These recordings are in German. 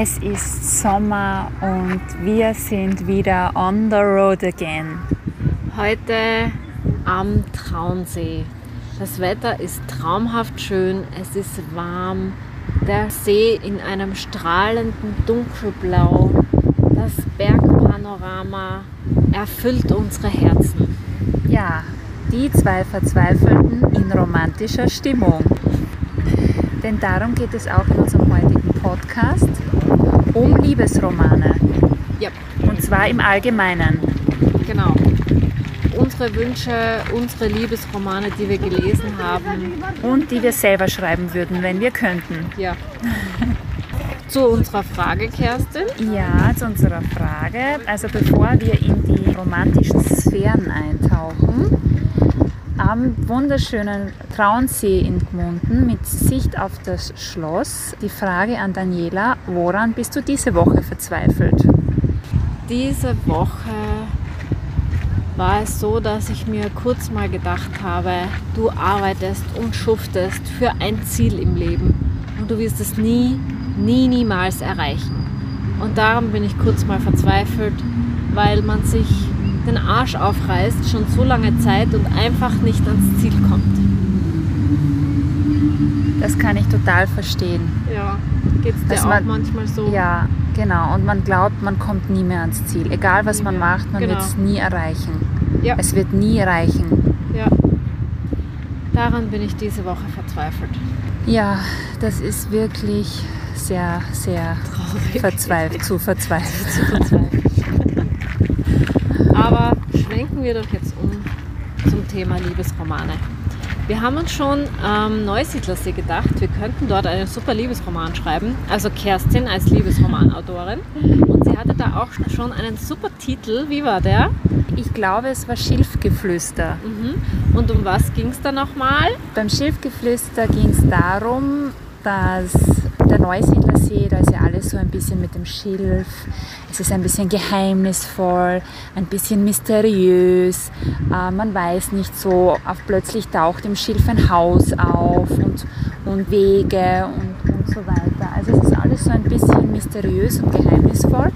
Es ist Sommer und wir sind wieder on the road again. Heute am Traunsee. Das Wetter ist traumhaft schön, es ist warm, der See in einem strahlenden Dunkelblau, das Bergpanorama erfüllt unsere Herzen. Ja, die zwei Verzweifelten in romantischer Stimmung. Denn darum geht es auch in unserem heutigen Podcast um Liebesromane. Ja, Und zwar im Allgemeinen. genau. Unsere Wünsche, unsere Liebesromane, die wir gelesen haben. Und die wir selber schreiben würden, wenn wir könnten. Ja. Zu unserer Frage, Kerstin. Ja, zu unserer Frage. Also bevor wir in die romantischen Sphären eintauchen, am wunderschönen Traunsee in Gmunden mit Sicht auf das Schloss, die Frage an Daniela, woran bist du diese Woche verzweifelt? Diese Woche war es so, dass ich mir kurz mal gedacht habe, du arbeitest und schuftest für ein Ziel im Leben und du wirst es nie, nie, niemals erreichen. Und darum bin ich kurz mal verzweifelt, weil man sich den Arsch aufreißt, schon so lange Zeit und einfach nicht ans Ziel kommt. Das kann ich total verstehen. Ja, geht es dir Dass auch man- manchmal so? Ja, genau. Und man glaubt, man kommt nie mehr ans Ziel. Egal was Nie man mehr. macht, man Genau. wird es nie erreichen. Ja. Es wird nie reichen. ja. Daran bin ich diese Woche verzweifelt. Ja, das ist wirklich sehr, sehr Traurig. verzweifelt, zu verzweifelt. Aber schwenken wir doch jetzt um zum Thema Liebesromane. Wir haben uns schon am Neusiedlersee gedacht, wir könnten dort einen super Liebesroman schreiben. Also Kerstin als Liebesromanautorin. Und sie hatte da auch schon einen super Titel. Wie war der? Ich glaube, es war Schilfgeflüster. Mhm. Und um was ging es da nochmal? Beim Schilfgeflüster ging es darum, dass der Neusiedlersee, da ist ja alles so ein bisschen mit dem Schilf. Es ist ein bisschen geheimnisvoll, ein bisschen mysteriös. Äh, man weiß nicht so, auf plötzlich taucht im Schilf ein Haus auf und, und Wege und, und so weiter. Also es ist alles so ein bisschen mysteriös und geheimnisvoll.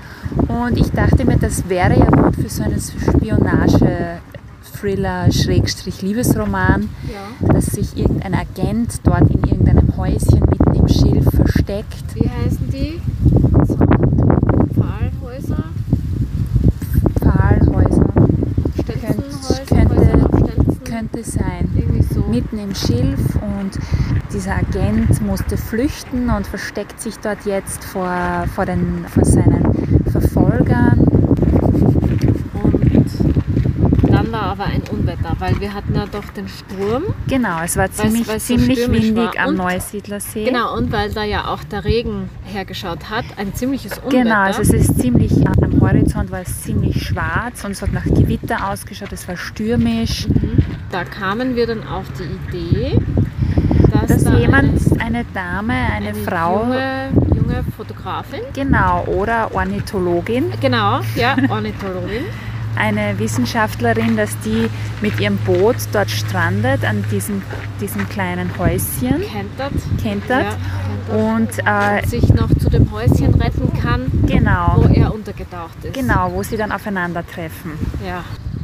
Und ich dachte mir, das wäre ja gut für so einen Spionage. Thriller, Schrägstrich Liebesroman, Ja. dass sich irgendein Agent dort in irgendeinem Häuschen mitten im Schilf versteckt. Wie heißen die? Könnte sein. So. Mitten im Schilf und dieser Agent musste flüchten und versteckt sich dort jetzt vor, vor, den, vor seinen Verfolgern. Und dann war aber ein Unwetter, weil wir hatten ja doch den Sturm. Genau, es war ziemlich, weil's so ziemlich stürmisch windig war. am Und- Neusiedlersee. Genau, und weil da ja auch der Regen hergeschaut hat, ein ziemliches Unwetter. Genau, also es ist ziemlich, am Horizont war es ziemlich schwarz und es hat nach Gewitter ausgeschaut, es war stürmisch. Mhm. Da kamen wir dann auf die Idee, dass, dass da jemand, eine Dame, eine, eine, eine Frau, junge, junge Fotografin, genau, oder Ornithologin, genau, ja, Ornithologin, eine Wissenschaftlerin, dass die mit ihrem Boot dort strandet an diesem, diesem kleinen Häuschen, kentert, kentert. ja, kentert Und äh, sich noch zu dem Häuschen retten kann, wo genau, er untergetaucht ist. genau, wo sie dann aufeinandertreffen. Ja.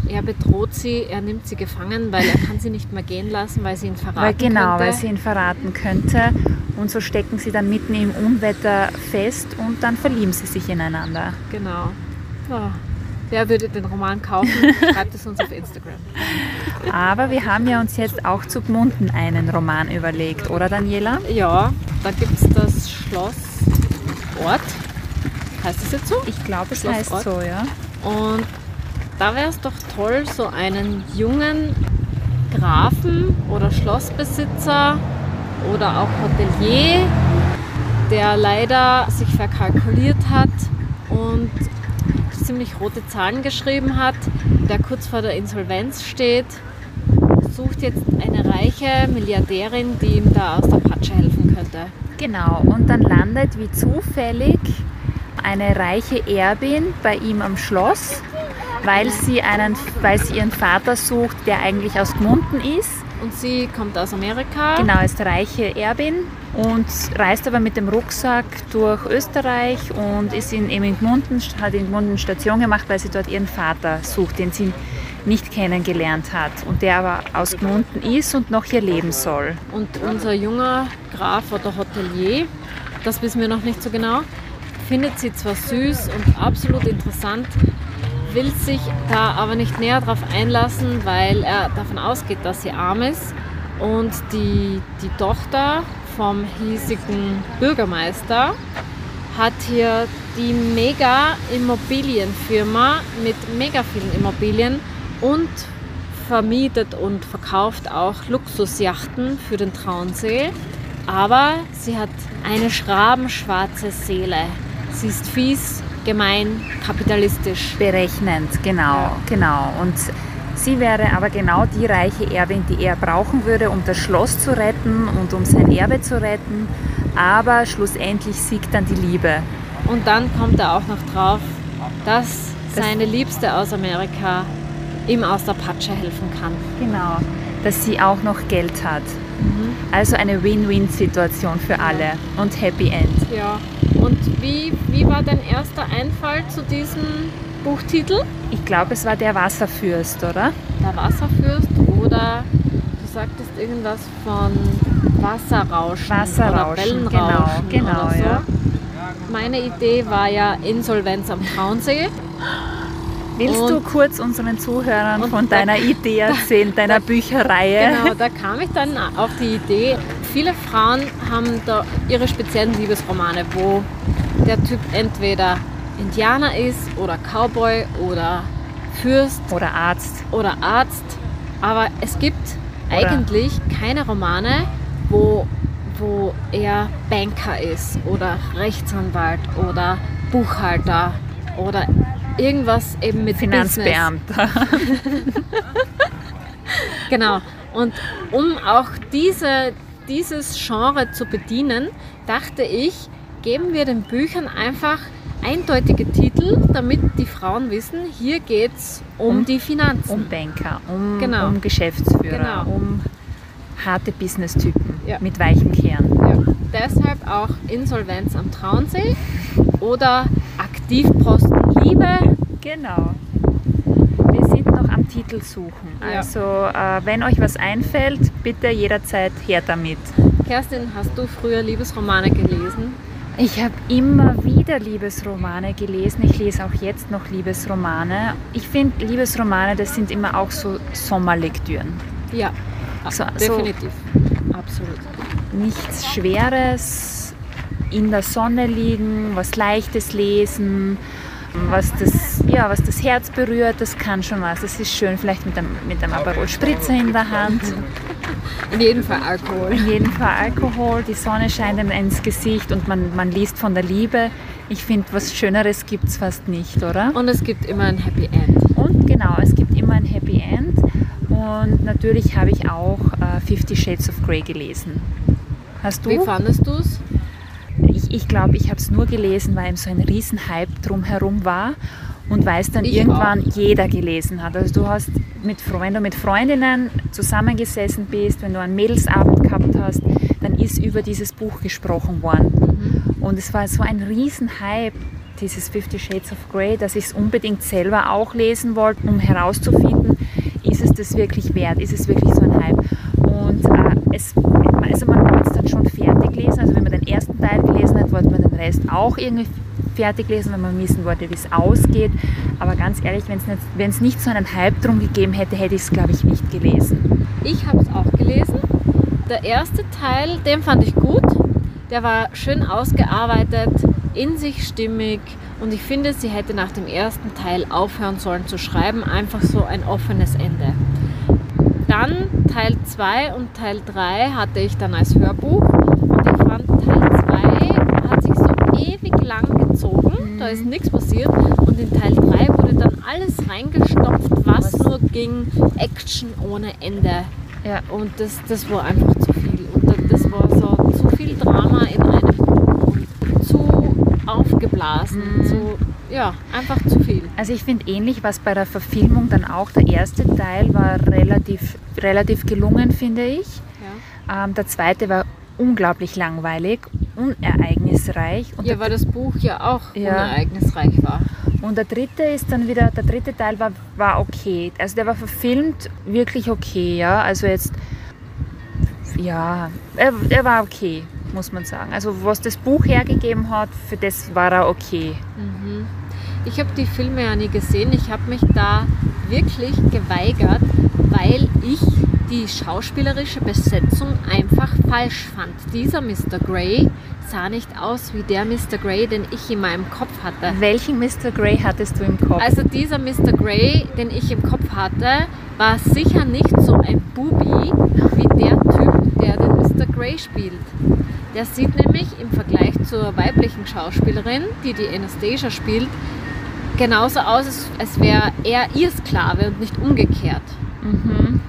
Er bedroht sie, er nimmt sie gefangen, weil er kann sie nicht mehr gehen lassen, weil sie ihn verraten Weil, genau, könnte. weil sie ihn verraten könnte. Und so stecken sie dann mitten im Unwetter fest und dann verlieben sie sich ineinander. Genau. Ja. Wer würde den Roman kaufen? Schreibt es uns auf Instagram. Aber wir haben ja uns jetzt auch zu Gmunden einen Roman überlegt, oder Daniela? Ja, da gibt es das Schloss Ort. Heißt es jetzt so? Ich glaube, es Schloss heißt Ort? so, ja. Und da wäre es doch toll, so einen jungen Grafen oder Schlossbesitzer oder auch Hotelier, der leider sich verkalkuliert hat und ziemlich rote Zahlen geschrieben hat, der kurz vor der Insolvenz steht, sucht jetzt eine reiche Milliardärin, die ihm da aus der Patsche helfen könnte. Genau, und dann landet wie zufällig eine reiche Erbin bei ihm am Schloss weil sie, einen, weil sie ihren Vater sucht, der eigentlich aus Gmunden ist. Und sie kommt aus Amerika. Genau, ist reiche Erbin und reist aber mit dem Rucksack durch Österreich und ist in, eben in Gmunden, hat in Gmunden Station gemacht, weil sie dort ihren Vater sucht, den sie nicht kennengelernt hat und der aber aus Gmunden ist und noch hier leben soll. Und unser junger Graf oder Hotelier, das wissen wir noch nicht so genau, findet sie zwar süß und absolut interessant, will sich da aber nicht näher darauf einlassen, weil er davon ausgeht, dass sie arm ist. Und die, die Tochter vom hiesigen Bürgermeister hat hier die mega Immobilienfirma mit mega vielen Immobilien und vermietet und verkauft auch Luxusjachten für den Traunsee. Aber sie hat eine schrabenschwarze Seele. Sie ist fies, gemein, kapitalistisch. Berechnend, genau, Ja. genau. Und sie wäre aber genau die reiche Erbin, die er brauchen würde, um das Schloss zu retten und um sein Erbe zu retten. Aber schlussendlich siegt dann die Liebe. Und dann kommt er auch noch drauf, dass seine Liebste aus Amerika ihm aus der Patsche helfen kann. Genau. Dass sie auch noch Geld hat. Also eine Win-Win-Situation für alle und Happy End. Ja. Und wie, wie war dein erster Einfall zu diesem Buchtitel? Ich glaube, es war der Wasserfürst, oder? Der Wasserfürst oder du sagtest irgendwas von Wasserrauschen, Wasserrauschen, oder Wellenrauschen genau, genau, oder so. ja. Meine Idee war ja Insolvenz am Traunsee. Willst Und- du kurz unseren Zuhörern von da- deiner Idee erzählen, deiner Bücherreihe? Genau, da kam ich dann auf die Idee, viele Frauen haben da ihre speziellen Liebesromane, wo der Typ entweder Indianer ist oder Cowboy oder Fürst Oder Arzt. oder Arzt. Aber es gibt Oder- eigentlich keine Romane, wo, wo er Banker ist oder Rechtsanwalt oder Buchhalter oder irgendwas eben mit. Finanzbeamter. Genau. Und um auch diese, dieses Genre zu bedienen, dachte ich, geben wir den Büchern einfach eindeutige Titel, damit die Frauen wissen, hier geht es um, Um- die Finanzen. Um Banker, um, Genau. um Geschäftsführer, Genau. um harte Business-Typen Ja. mit weichen Kern. Ja, deshalb auch Insolvenz am Traunsee oder Aktivposten Liebe. Genau. Wir sind noch am Titel suchen. Ja. Also, äh, wenn euch was einfällt, bitte jederzeit her damit. Kerstin, hast du früher Liebesromane gelesen? Ich habe immer wieder Liebesromane gelesen. Ich lese auch jetzt noch Liebesromane. Ich finde, Liebesromane, das sind immer auch so Sommerlektüren. Ja, So- so- definitiv. Absolut. Nichts Schweres, in der Sonne liegen, was Leichtes lesen, was das, ja, was das Herz berührt, das kann schon was. Das ist schön, vielleicht mit einem, mit einem Aperol Spritzer in der Hand. In jedem Fall Alkohol. In jedem Fall Alkohol, die Sonne scheint einem ins Gesicht und man, man liest von der Liebe. Ich finde, was Schöneres gibt es fast nicht, oder? Und es gibt immer ein Happy End. Und genau, es gibt immer ein Happy End. Und natürlich habe ich auch äh, Fifty Shades of Grey gelesen. Hast du? Wie fandest du es? Ich, ich glaube, ich habe es nur gelesen, weil eben so ein Riesenhype drumherum war und weil es dann Ich irgendwann jeder gelesen hat. Also du hast, mit, wenn du mit Freundinnen zusammengesessen bist, wenn du einen Mädelsabend gehabt hast, dann ist über dieses Buch gesprochen worden. Und es war so ein Riesenhype, dieses Fifty Shades of Grey, dass ich es unbedingt selber auch lesen wollte, um herauszufinden, ist es das wirklich wert, ist es wirklich so ein Hype. Und äh, es, also man hat es dann schon fertig gelesen, also wenn man den ersten Teil gelesen hat, wollte man den Rest auch irgendwie fertig lesen, wenn man wissen wollte, wie es ausgeht. Aber ganz ehrlich, wenn es nicht, nicht so einen Hype drum gegeben hätte, hätte ich es, glaube ich, nicht gelesen. Ich habe es auch gelesen. Der erste Teil, den fand ich gut. Der war schön ausgearbeitet, in sich stimmig und ich finde, sie hätte nach dem ersten Teil aufhören sollen zu schreiben. Einfach so ein offenes Ende. Dann Teil 2 und Teil 3 hatte ich dann als Hörbuch und ich fand Teil 2 hat sich so ewig lang gezogen, da ist nichts passiert und in Teil 3 wurde dann alles reingestopft, was nur ging, Action ohne Ende. Ja. Und das, das war einfach zu viel. Und da- das war so zu viel Drama in einem und zu aufgeblasen. Mhm. Zu, ja, einfach zu viel. Also ich finde ähnlich, was bei der Verfilmung dann auch der erste Teil war relativ, relativ gelungen, finde ich. Ja, Ähm, der zweite war unglaublich langweilig, unereignisreich. Und, ja weil das Buch ja auch Ja. unereignisreich war. und der dritte ist dann wieder, der dritte Teil war, war okay. Also der war verfilmt wirklich okay, ja. Also jetzt, ja, er, er war okay, muss man sagen. Also was das Buch hergegeben hat, für das war er okay. Mhm. Ich habe die Filme ja nie gesehen. Ich habe mich da wirklich geweigert, weil ich die schauspielerische Besetzung einfach falsch fand. Dieser Mr. Grey sah nicht aus wie der Mr. Grey, den ich in meinem Kopf hatte. Welchen Mr. Grey hattest du im Kopf? Also dieser Mr. Grey, den ich im Kopf hatte, war sicher nicht so ein Bubi wie der Typ, der den Mr. Grey spielt. Der sieht nämlich im Vergleich zur weiblichen Schauspielerin, die die Anastasia spielt, genauso aus, als- als wäre er ihr Sklave und nicht umgekehrt. mhm.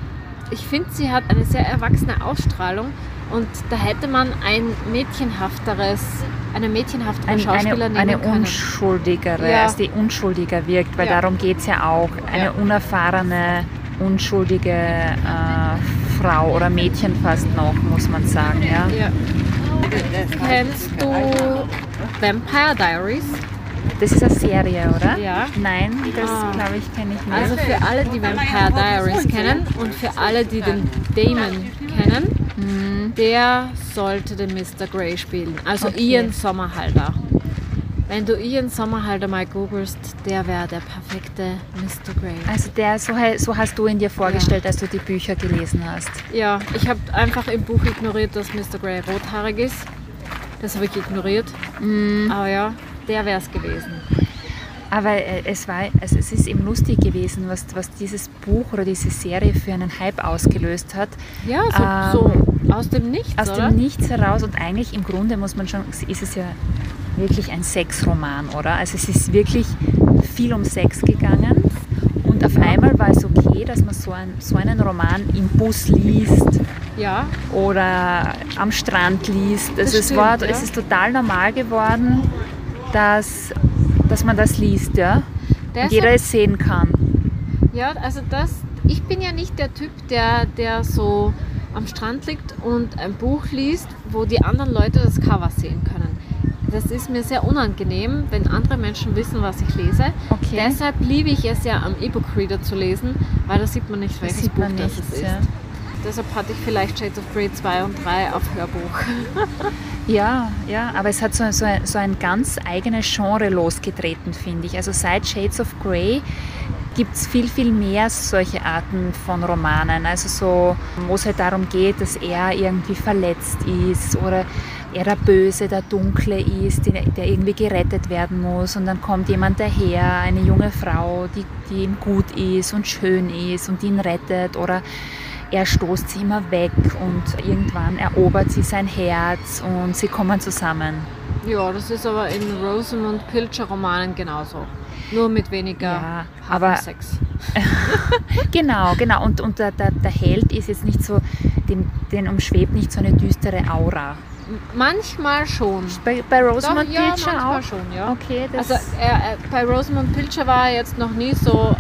Ich finde, sie hat eine sehr erwachsene Ausstrahlung und da hätte man ein mädchenhafteres, eine mädchenhaftere Ein, Schauspieler eine, nehmen eine können. unschuldigere, Ja. also die unschuldiger wirkt, weil Ja. darum geht es ja auch. Eine Ja. unerfahrene, unschuldige äh, Frau oder Mädchen fast noch, muss man sagen. Ja. Kennst du Vampire Diaries? Das ist eine Serie, oder? Ja. Nein, das Ah. glaube ich kenne ich nicht. Also für alle, die Vampire Diaries kennen und für alle, die den Damon kennen, der sollte den Mr. Grey spielen. Also Okay. Ian Sommerhalder. Wenn du Ian Sommerhalder mal googelst, der wäre der perfekte Mr. Grey. also der, so, so hast du ihn dir vorgestellt, als du die Bücher gelesen hast. Ja, ich habe einfach im Buch ignoriert, dass Mr. Grey rothaarig ist. Das habe ich ignoriert. Aber ja, der wäre es gewesen. Aber äh, es, war, also es ist eben lustig gewesen, was, was dieses Buch oder diese Serie für einen Hype ausgelöst hat. Ja, Ähm, so, so aus dem Nichts, Aus oder? dem Nichts heraus und eigentlich im Grunde muss man schon, ist es ja wirklich ein Sexroman, oder? Also es ist wirklich viel um Sex gegangen und auf einmal war es okay, dass man so, ein, so einen Roman im Bus liest Ja, oder am Strand liest. Also es, stimmt, war, ja. es ist total normal geworden, dass, dass man das liest, ja? Und jeder es sehen kann. Ja, also das, ich bin ja nicht der Typ, der, der so am Strand liegt und ein Buch liest, wo die anderen Leute das Cover sehen können. Das ist mir sehr unangenehm, wenn andere Menschen wissen, was ich lese. Okay. Deshalb liebe ich es ja am E-Book-Reader zu lesen, weil da sieht man nicht, welches Buch man das ist. ja. Deshalb hatte ich vielleicht Shades of Grey 2 und 3 auf Hörbuch. Ja, ja, aber es hat so, so, ein, so ein ganz eigenes Genre losgetreten, finde ich. Also seit Shades of Grey gibt es viel, viel mehr solche Arten von Romanen. Also so, wo es halt darum geht, dass er irgendwie verletzt ist oder er der Böse, der Dunkle ist, der, der irgendwie gerettet werden muss. Und dann kommt jemand daher, eine junge Frau, die, die ihm gut ist und schön ist und ihn rettet oder er stoßt sie immer weg und irgendwann erobert sie sein Herz und sie kommen zusammen. Ja, das ist aber in Rosamund Pilcher Romanen genauso. Nur mit weniger Ja, aber- Sex. Genau, genau. Und, und der, der, der Held ist jetzt nicht so, den, den umschwebt nicht so eine düstere Aura. Manchmal schon. Bei, bei Rosamund ja, Pilcher manchmal auch? schon, ja. Okay, das Also er, er, bei Rosamund Pilcher war er jetzt noch nie so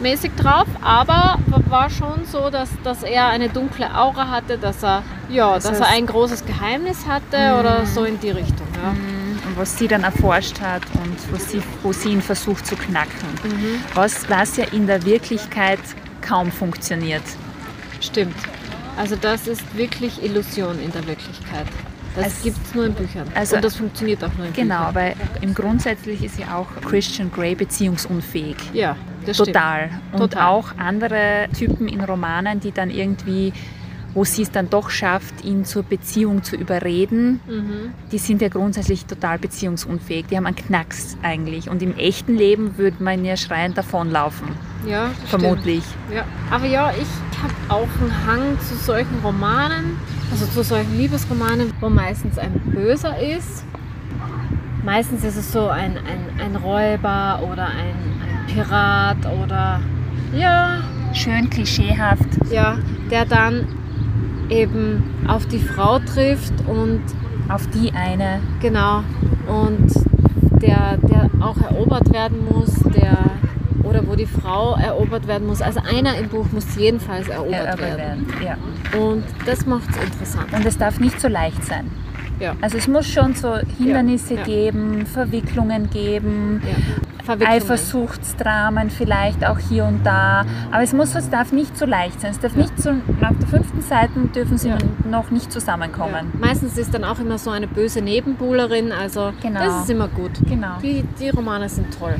SM-mäßig drauf, aber war schon so, dass, dass er eine dunkle Aura hatte, dass er, ja, Also dass er ein großes Geheimnis hatte oder so in die Richtung. Ja. und was sie dann erforscht hat und was sie, wo sie ihn versucht zu knacken. Mhm. Was, was ja in der Wirklichkeit kaum funktioniert. Stimmt. Also das ist wirklich Illusion in der Wirklichkeit. Das gibt es nur in Büchern. also- Und das funktioniert auch nur in Genau, Büchern. weil im Grundsätzlich ist ja auch Christian Grey beziehungsunfähig. Ja, das stimmt. Total. Und Total. auch andere Typen in Romanen, die dann irgendwie, wo sie es dann doch schafft, ihn zur Beziehung zu überreden, Mhm. die sind ja grundsätzlich total beziehungsunfähig. Die haben einen Knacks eigentlich. Und im echten Leben würde man ja schreiend davonlaufen. Ja, das Vermutlich. Stimmt. Ja. Aber ja, ich habe auch einen Hang zu solchen Romanen, also zu solchen Liebesromanen, wo meistens ein Böser ist. Meistens ist es so ein, ein, ein Räuber oder ein Pirat oder ja, Schön klischeehaft. ja, der dann eben auf die Frau trifft und Auf die eine. genau und der, der auch erobert werden muss, der oder wo die Frau erobert werden muss. Also einer im Buch muss jedenfalls erobert, Erobert werden. werden. Ja. Und das macht es interessant. Und es darf nicht so leicht sein. Ja. Also es muss schon so Hindernisse ja. geben, Verwicklungen geben, ja. Eifersuchtsdramen vielleicht auch hier und da. Aber es muss, es darf nicht so leicht sein. Es darf nicht so, nach der fünften Seite dürfen sie Ja. noch nicht Ja. zusammenkommen. Meistens ist dann auch immer so eine böse Nebenbuhlerin, also Genau. das ist immer gut. Genau. Die, die Romane sind toll.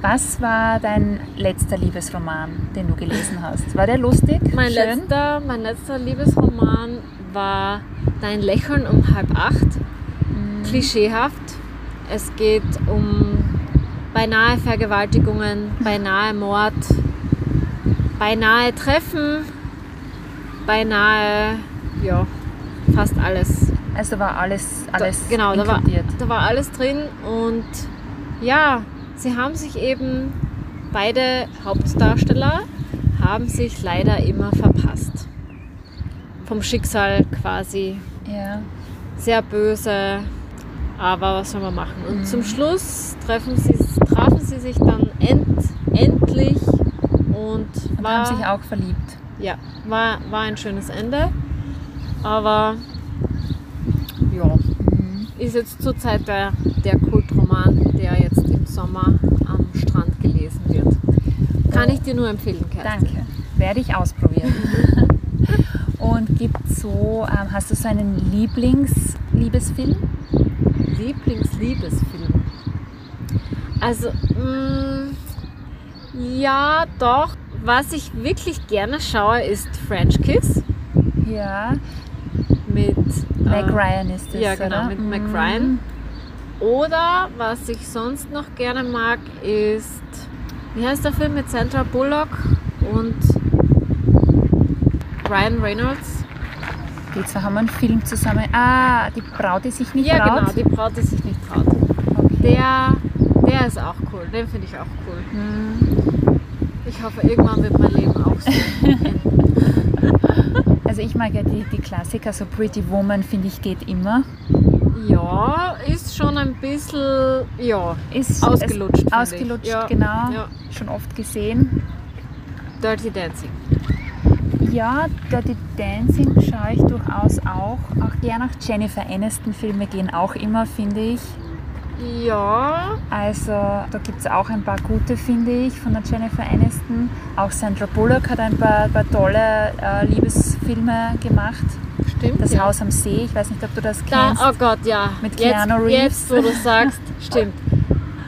Was war dein letzter Liebesroman, den du gelesen hast? War der lustig? Mein Schön? letzter, mein letzter Liebesroman war Dein Lächeln um halb acht. Klischeehaft. Es geht um beinahe Vergewaltigungen, beinahe Mord, beinahe Treffen, beinahe, ja, fast alles. Also war alles, alles da, genau, da war, inkludiert. da war alles drin und ja, sie haben sich eben, beide Hauptdarsteller haben sich leider immer verpasst. Vom Schicksal quasi Ja. sehr böse, aber was soll man machen? Und Mhm. zum Schluss treffen sie, trafen sie sich dann end, endlich und, Und war, haben sich auch verliebt. ja, war, war ein schönes Ende. Aber ja, Mhm. ist jetzt zurzeit der, der Kultroman, der jetzt im Sommer am Strand gelesen wird. Kann ich dir nur empfehlen, Kerstin. Danke. Werde ich ausprobieren. Und gibt so, ähm, hast du so einen Lieblings-Liebesfilm? Lieblingsliebesfilm. Also, mh, ja, doch. Was ich wirklich gerne schaue, ist French Kiss Ja. mit Meg äh, Ryan ist das, Ja, genau, oder? mit Mhm. Meg Ryan. Oder was ich sonst noch gerne mag, ist, wie heißt der Film mit Sandra Bullock und Ryan Reynolds? Zwei haben einen Film zusammen. Ah, die Braut, die sich nicht ja, traut. genau, die Braut, die sich nicht traut. Okay. Der, der ist auch cool, den finde ich auch cool. Mhm. Ich hoffe, irgendwann wird mein Leben auch so. Also ich mag ja die, die Klassiker, so Pretty Woman finde ich geht immer. ja, ist schon ein bisschen, ja, Ist Ausgelutscht, ausgelutscht. Ja, genau. ja. Schon oft gesehen. Dirty Dancing. Ja, Dirty Dancing schaue ich durchaus auch. Auch gerne auch Jennifer Aniston Filme gehen auch immer, finde ich. Ja, Also da gibt es auch ein paar gute, finde ich, von der Jennifer Aniston. Auch Sandra Bullock hat ein paar, paar tolle äh, Liebesfilme gemacht. stimmt. Das ja. Haus am See, ich weiß nicht, ob du das Da, kennst. oh Gott, ja. Mit jetzt, Keanu Reeves. Jetzt, wo du sagst, stimmt.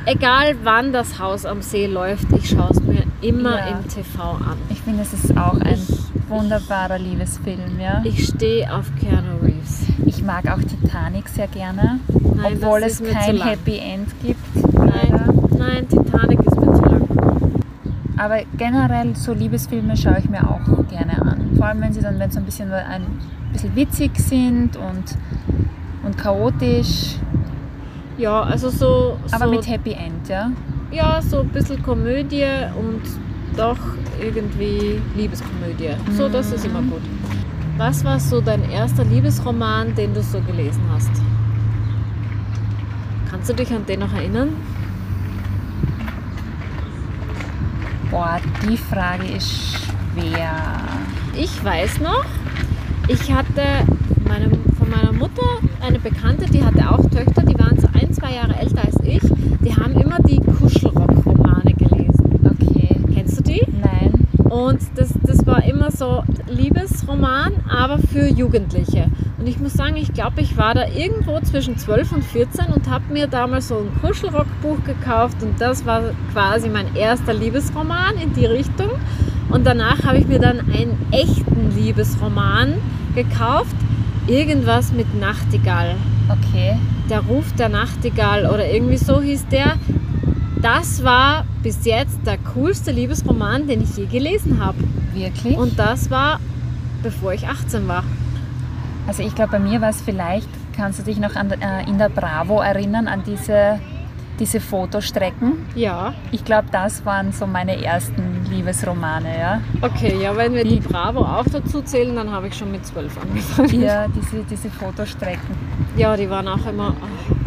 Egal wann das Haus am See läuft, ich schaue es mir immer Ja. im TV an. Ich finde, es ist auch ein Ich- wunderbarer Liebesfilm. Ja? Ich stehe auf Keanu Reeves. Ich mag auch Titanic sehr gerne, Nein, obwohl es kein. Happy End gibt. Nein, nein, Titanic ist mir zu lang. Aber generell so Liebesfilme schaue ich mir auch gerne an. Vor allem wenn sie dann, wenn so ein bisschen, ein bisschen witzig sind und, und chaotisch, Ja, also so, aber so, mit Happy End, ja. ja, so ein bisschen Komödie und doch irgendwie Liebeskomödie. So, das ist immer gut. Was war so dein erster Liebesroman, den du so gelesen hast? Kannst du dich an den noch erinnern? Boah, die Frage ist schwer. Ich weiß noch, ich hatte meinem, von meiner Mutter eine Bekannte, die hatte auch Töchter, die waren so ein, zwei Jahre älter als ich. Die haben immer die Kuschelrock-Romane gelesen. Okay. Kennst du die? Nein. Und das, das war immer so Liebesroman, aber für Jugendliche. Und ich muss sagen, ich glaube, ich war da irgendwo zwischen 12 und 14 und habe mir damals so ein Kuschelrockbuch gekauft und das war quasi mein erster Liebesroman in die Richtung. Und danach habe ich mir dann einen echten Liebesroman gekauft, irgendwas mit Nachtigall. Okay. Der Ruf der Nachtigall oder irgendwie so hieß der. Das war bis jetzt der coolste Liebesroman, den ich je gelesen habe. Wirklich? Und das war, bevor ich 18 war. Also ich glaube, bei mir war es vielleicht, kannst du dich noch an, äh, in der Bravo erinnern, an diese, diese Fotostrecken? Ja. Ich glaube, das waren so meine ersten Liebesromane, ja. Okay, ja, wenn wir Die- die Bravo auch dazu zählen, dann habe ich schon mit 12 angefangen. Ja, diese, diese Fotostrecken. Ja, die waren auch immer oh,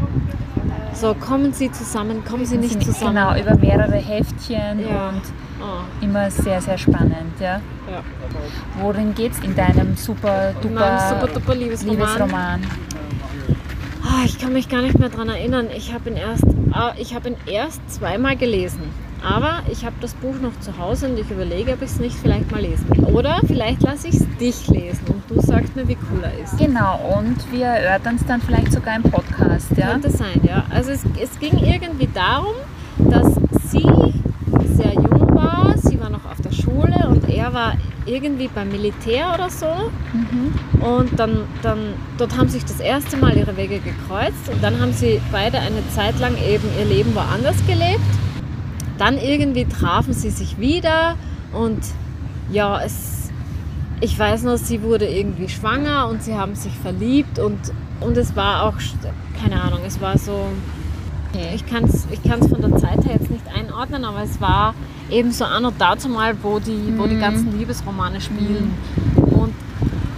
So, kommen sie zusammen, kommen sie nicht zusammen. Genau, über mehrere Heftchen Ja. und Oh, immer sehr, sehr spannend. Ja. ja. Worin geht es in deinem super duper super duper Liebesroman. Liebesroman? Ah, ich kann mich gar nicht mehr daran erinnern. Ich habe ihn erst, ah, ich habe ihn erst zweimal gelesen. Aber ich habe das Buch noch zu Hause und ich überlege, ob ich es nicht vielleicht mal lesen will. Oder vielleicht lasse ich es dich lesen du sagst mir, wie cool er ist. Genau, und wir erörtern es dann vielleicht sogar im Podcast. Ja? Könnte sein, ja. Also es, es ging irgendwie darum, dass sie sehr jung war, sie war noch auf der Schule und er war irgendwie beim Militär oder so. Mhm. Und dann, dann, dort haben sich das erste Mal ihre Wege gekreuzt und dann haben sie beide eine Zeit lang eben ihr Leben woanders gelebt. Dann irgendwie trafen sie sich wieder und ja, es, ich weiß noch, sie wurde irgendwie schwanger und sie haben sich verliebt und, und es war auch, keine Ahnung, es war so, ich kann es ich kann's von der Zeit her jetzt nicht einordnen, aber es war eben so an und dazu mal, wo die, wo die Mhm. ganzen Liebesromane spielen. Und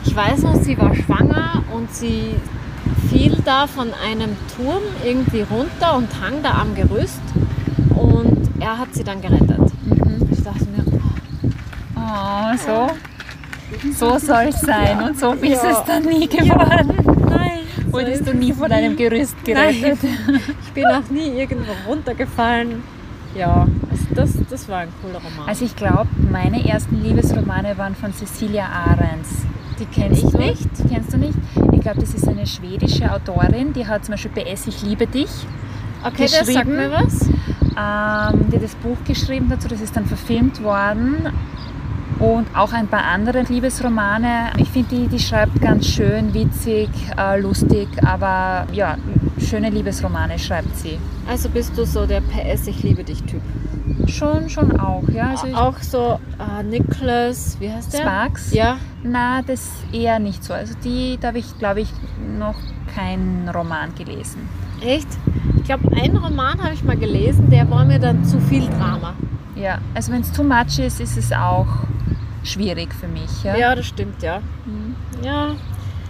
ich weiß noch, sie war schwanger und sie fiel da von einem Turm irgendwie runter und hang da am Gerüst und er hat sie dann gerettet. Mhm. Ich dachte mir, Oh, so. So soll es sein. Und so ist Ja. es dann nie geworden. nein, so Wurdest du nie von einem. Gerüst Nein, gerettet? ich bin auch nie irgendwo runtergefallen. Ja, also das, das war ein cooler Roman. Also ich glaube, meine ersten Liebesromane waren von Cecilia Ahrens. die kenne ich Kennst du nicht. Kennst du nicht? Ich glaube, das ist eine schwedische Autorin, die hat zum Beispiel PS Ich liebe dich, Okay, das sagt geschrieben. mir was. ähm, die das Buch geschrieben dazu, das ist dann verfilmt worden. Und auch ein paar andere Liebesromane. Ich finde, die, die schreibt ganz schön, witzig, äh, lustig, aber ja, schöne Liebesromane schreibt sie. Also bist du so der PS Ich liebe dich Typ. Schon, schon auch, ja. Also auch so äh, Nicholas, wie heißt der? Sparks? Ja, Na, das eher nicht so. Also die, da habe ich, glaube ich, noch keinen Roman gelesen. echt? Ich glaube, einen Roman habe ich mal gelesen, der war mir dann zu viel Drama. Ja, also wenn es too much ist, ist es auch schwierig für mich. Ja, Ja, das stimmt, ja. Mhm. Ja,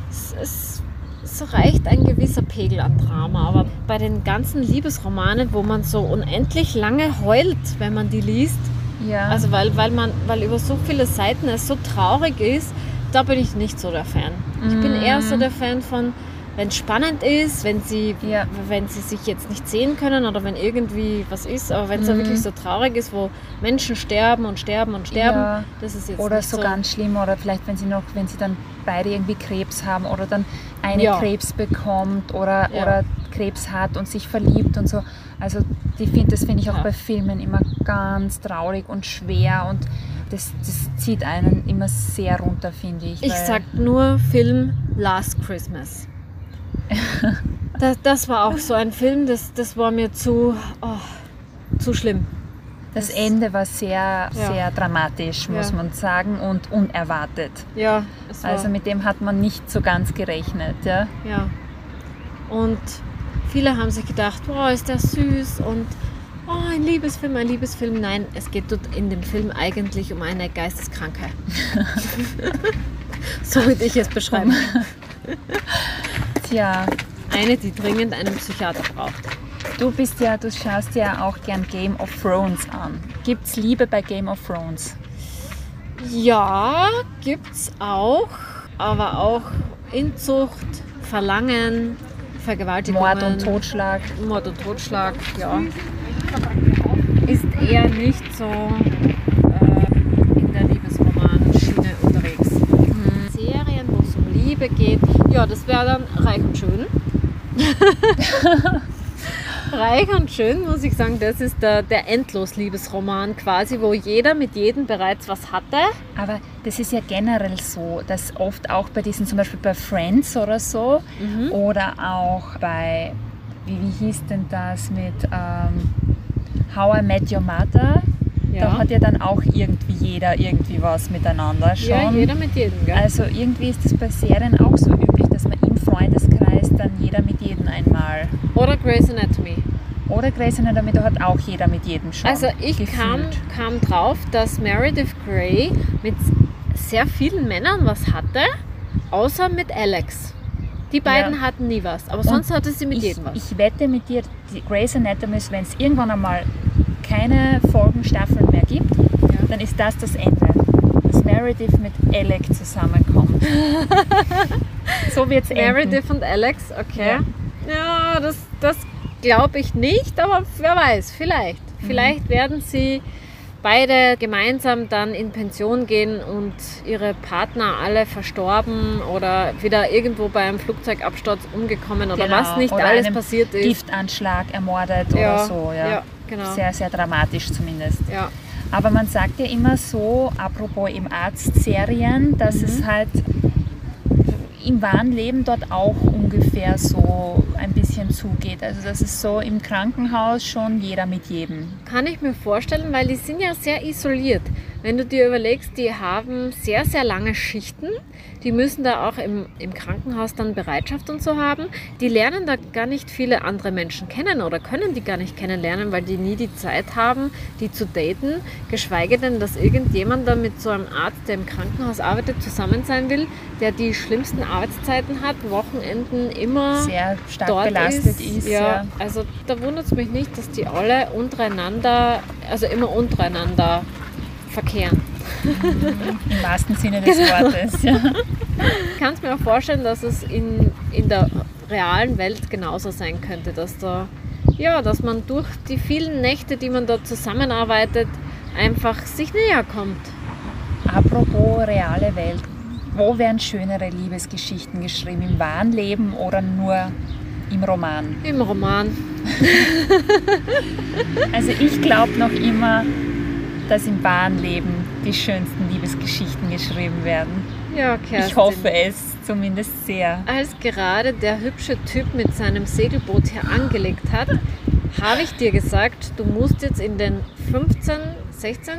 es, es, es reicht ein gewisser Pegel an Drama, aber bei den ganzen Liebesromanen, wo man so unendlich lange heult, wenn man die liest, ja. also weil, weil man, weil über so viele Seiten es so traurig ist, da bin ich nicht so der Fan. Ich bin Mhm. eher so der Fan von, wenn es spannend ist, wenn sie, Ja. wenn sie sich jetzt nicht sehen können oder wenn irgendwie was ist, aber wenn es Mhm. wirklich so traurig ist, wo Menschen sterben und sterben und sterben, Ja. das ist jetzt oder nicht so, so ganz schlimm oder vielleicht wenn sie noch, wenn sie dann beide irgendwie Krebs haben oder dann eine Ja. Krebs bekommt oder, oder Krebs hat und sich verliebt und so. Also die find, das finde ich auch bei Filmen immer ganz traurig und schwer und das, das zieht einen immer sehr runter, finde ich. Ich sag nur Film Last Christmas. Das, das war auch so ein Film, das, das war mir zu, oh, zu schlimm. Das das- Ende war sehr, sehr dramatisch, muss Ja. man sagen, und unerwartet. Ja, Also mit dem hat man nicht so ganz gerechnet. Ja? ja. Und viele haben sich gedacht, oh, ist der süß und oh, ein Liebesfilm, ein Liebesfilm. Nein, es geht dort in dem Film eigentlich um eine Geisteskranke. so würde ich es beschreiben. Tja, Eine, die dringend einen Psychiater braucht. du bist ja, du schaust ja auch gern Game of Thrones an. Gibt's Liebe bei Game of Thrones? Ja, gibt's auch, aber auch Inzucht, Verlangen, Vergewaltigungen, Mord und Totschlag. Mord und Totschlag, ja. Ist eher nicht so äh, in der Liebesroman-Schiene unterwegs. Serien, wo es um Liebe geht, ja, das wäre dann Reich und Schön. Reich und Schön, muss ich sagen, das ist der, der Endlos-Liebesroman quasi, wo jeder mit jedem bereits was hatte. Aber das ist ja generell so, dass oft auch bei diesen, zum Beispiel bei Friends oder so, Mhm. oder auch bei, wie, wie hieß denn das mit ähm, How I Met Your Mother? Da Ja. hat ja dann auch irgendwie jeder irgendwie was miteinander schon. Ja, jeder mit jedem, gell? Also irgendwie ist es bei Serien auch so üblich, dass man im Freundeskreis dann jeder mit jedem einmal. Oder Grey's Anatomy. Oder Grey's Anatomy, da hat auch jeder mit jedem schon. Also ich kam, kam drauf, dass Meredith Grey mit sehr vielen Männern was hatte, außer mit Alex. Die beiden Ja. hatten nie was, aber Und sonst hatte sie mit ich, jedem was. ich wette mit dir, die Grey's Anatomy, wenn es irgendwann einmal keine Folgen, Staffeln mehr gibt, Ja. dann ist das das Ende. Dass Meredith mit Alec zusammenkommt. so wird es enden. Meredith und Alex, okay. Ja, das, das glaube ich nicht, aber wer weiß, vielleicht. Mhm. Vielleicht werden sie beide gemeinsam dann in Pension gehen und ihre Partner alle verstorben oder wieder irgendwo bei einem Flugzeugabsturz umgekommen oder Genau, was nicht oder alles passiert ist. Giftanschlag ermordet ja, oder so. Ja. ja, genau. Sehr, sehr dramatisch zumindest. ja. Aber man sagt ja immer so, apropos im Arztserien, dass Mhm. es halt im wahren Leben dort auch ungefähr so ein bisschen zugeht. Also das ist so im Krankenhaus schon jeder mit jedem. Kann ich mir vorstellen, weil die sind ja sehr isoliert. Wenn du dir überlegst, die haben sehr, sehr lange Schichten. Die müssen da auch im, im Krankenhaus dann Bereitschaft und so haben. Die lernen da gar nicht viele andere Menschen kennen oder können die gar nicht kennenlernen, weil die nie die Zeit haben, die zu daten. Geschweige denn, dass irgendjemand da mit so einem Arzt, der im Krankenhaus arbeitet, zusammen sein will, der die schlimmsten Arbeitszeiten hat, Wochenenden immer Sehr stark dort belastet ist. ja, ja. also da wundert es mich nicht, dass die alle untereinander, also immer untereinander verkehren. Im wahrsten Sinne des Genau. Wortes. Ja. Ich kann es mir auch vorstellen, dass es in, in der realen Welt genauso sein könnte, dass da, ja, dass man durch die vielen Nächte, die man da zusammenarbeitet, einfach sich näher kommt. Apropos reale Welt. Wo werden schönere Liebesgeschichten geschrieben? Im wahren Leben oder nur im Roman? Im Roman. Also ich glaube noch immer, dass im wahren Leben die schönsten Liebesgeschichten geschrieben werden. Ja, Kerstin. Ich hoffe es zumindest sehr. Als gerade der hübsche Typ mit seinem Segelboot hier angelegt hat, habe ich dir gesagt, du musst jetzt in den 15, 16,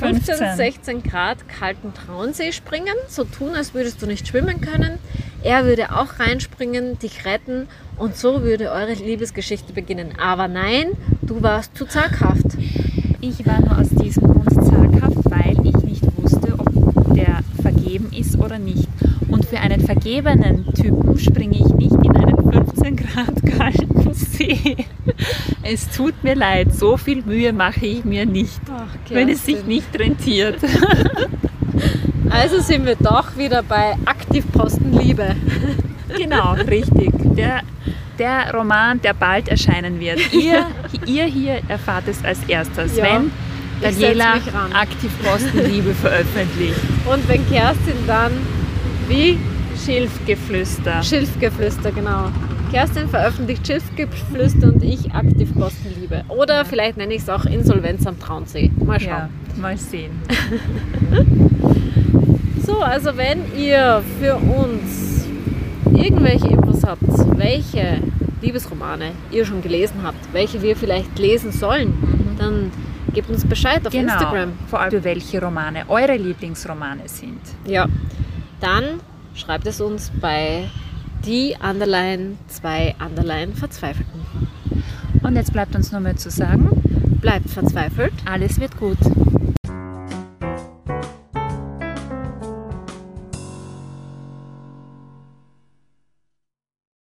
15, 15. 16 Grad kalten Traunsee springen, so tun, als würdest du nicht schwimmen können. Er würde auch reinspringen, dich retten und so würde eure Liebesgeschichte beginnen. Aber nein, du warst zu zaghaft. Ich war nur aus diesem Grund zaghaft, weil ich nicht wusste, ob der vergeben ist oder nicht. Und für einen vergebenen Typen springe ich nicht in einen 15 Grad kalten See. Es tut mir leid, so viel Mühe mache ich mir nicht, Ach, wenn es sich nicht rentiert. Also sind wir doch wieder bei Aktivposten Liebe. Genau, richtig. Der, der Roman, der bald erscheinen wird. Ihr, ihr hier erfahrt es als erstes, Ja, wenn Daniela. Aktivpostenliebe veröffentlicht. Und wenn Kerstin dann wie Schilfgeflüster. Schilfgeflüster, genau. Kerstin veröffentlicht Schilfgeflüster und ich Aktivpostenliebe. Oder vielleicht nenne ich es auch Insolvenz am Traunsee. Mal schauen. Ja, mal sehen. So, also wenn ihr für uns irgendwelche Infos habt, welche Liebesromane ihr schon gelesen habt, welche wir vielleicht lesen sollen, dann gebt uns Bescheid auf Genau. Instagram. Vor allem, für welche Romane eure Lieblingsromane sind. Ja. Dann schreibt es uns bei die Underline zwei Underline Verzweifelten. Und jetzt bleibt uns nur mehr zu sagen, Bleibt verzweifelt. alles wird gut.